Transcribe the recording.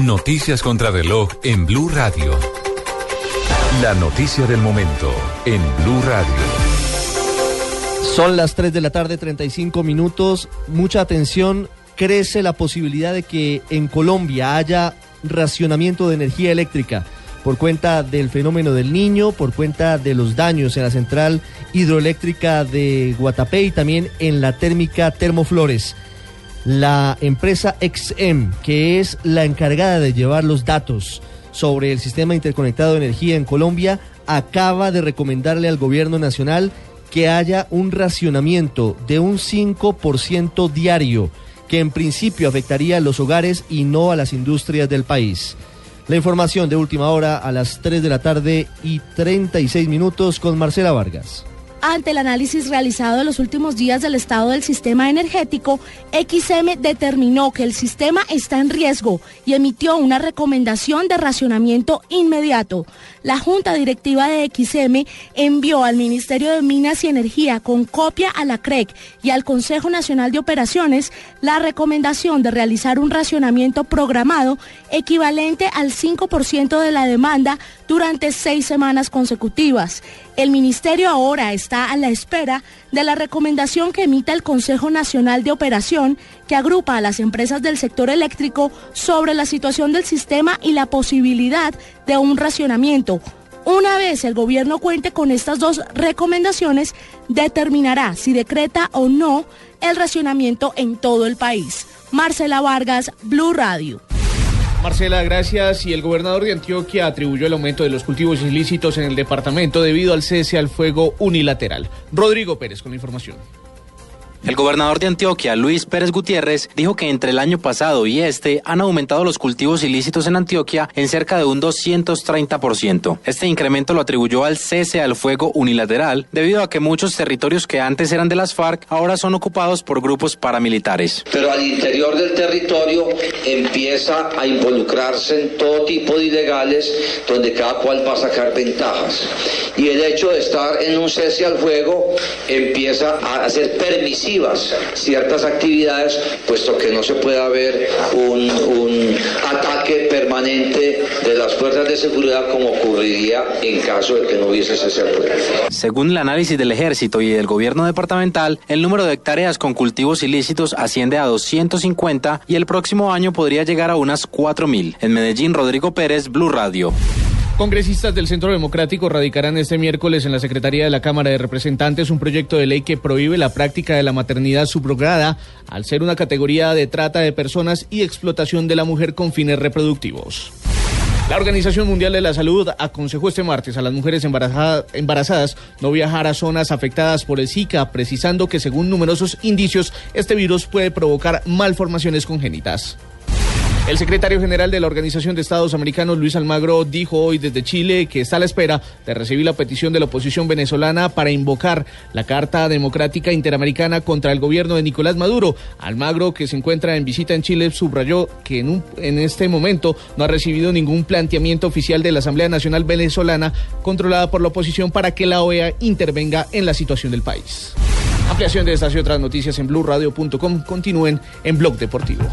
Noticias contra reloj en Blue Radio. La noticia del momento en Blue Radio. Son las 3 de la tarde, 35 minutos. Mucha atención. Crece la posibilidad de que en Colombia haya racionamiento de energía eléctrica por cuenta del fenómeno del niño, por cuenta de los daños en la central hidroeléctrica de Guatapé y también en la térmica Termoflores. La empresa XM, que es la encargada de llevar los datos sobre el sistema interconectado de energía en Colombia, acaba de recomendarle al gobierno nacional que haya un racionamiento de un 5% diario, que en principio afectaría a los hogares y no a las industrias del país. La información de última hora a las 3 de la tarde y 36 minutos con Marcela Vargas. Ante el análisis realizado en los últimos días del estado del sistema energético, XM determinó que el sistema está en riesgo y emitió una recomendación de racionamiento inmediato. La Junta Directiva de XM envió al Ministerio de Minas y Energía con copia a la CREC y al Consejo Nacional de Operaciones la recomendación de realizar un racionamiento programado equivalente al 5% de la demanda durante seis semanas consecutivas. El Ministerio ahora está a la espera de la recomendación que emita el Consejo Nacional de Operación, que agrupa a las empresas del sector eléctrico sobre la situación del sistema y la posibilidad de un racionamiento. Una vez el gobierno cuente con estas dos recomendaciones, determinará si decreta o no el racionamiento en todo el país. Marcela Vargas, Blue Radio. Marcela, gracias. Y el gobernador de Antioquia atribuyó el aumento de los cultivos ilícitos en el departamento debido al cese al fuego unilateral. Rodrigo Pérez con la información. El gobernador de Antioquia, Luis Pérez Gutiérrez, dijo que entre el año pasado y este han aumentado los cultivos ilícitos en Antioquia en cerca de un 230%. Este incremento lo atribuyó al cese al fuego unilateral, debido a que muchos territorios que antes eran de las FARC ahora son ocupados por grupos paramilitares. Pero al interior del territorio empieza a involucrarse en todo tipo de ilegales donde cada cual va a sacar ventajas. Y el hecho de estar en un cese al fuego empieza a hacer permisivo ciertas actividades, puesto que no se puede haber un, un ataque permanente de las fuerzas de seguridad como ocurriría en caso de que no hubiese ese acuerdo. Según el análisis del ejército y del gobierno departamental, el número de hectáreas con cultivos ilícitos asciende a 250 y el próximo año podría llegar a unas 4.000. En Medellín, Rodrigo Pérez, Blue Radio. Congresistas del Centro Democrático radicarán este miércoles en la Secretaría de la Cámara de Representantes un proyecto de ley que prohíbe la práctica de la maternidad subrogada al ser una categoría de trata de personas y explotación de la mujer con fines reproductivos. La Organización Mundial de la Salud aconsejó este martes a las mujeres embarazadas no viajar a zonas afectadas por el Zika, precisando que según numerosos indicios este virus puede provocar malformaciones congénitas. El secretario general de la Organización de Estados Americanos, Luis Almagro, dijo hoy desde Chile que está a la espera de recibir la petición de la oposición venezolana para invocar la Carta Democrática Interamericana contra el gobierno de Nicolás Maduro. Almagro, que se encuentra en visita en Chile, subrayó que en, este momento no ha recibido ningún planteamiento oficial de la Asamblea Nacional Venezolana controlada por la oposición para que la OEA intervenga en la situación del país. Ampliación de estas y otras noticias en blueradio.com. Continúen en Blog Deportivo.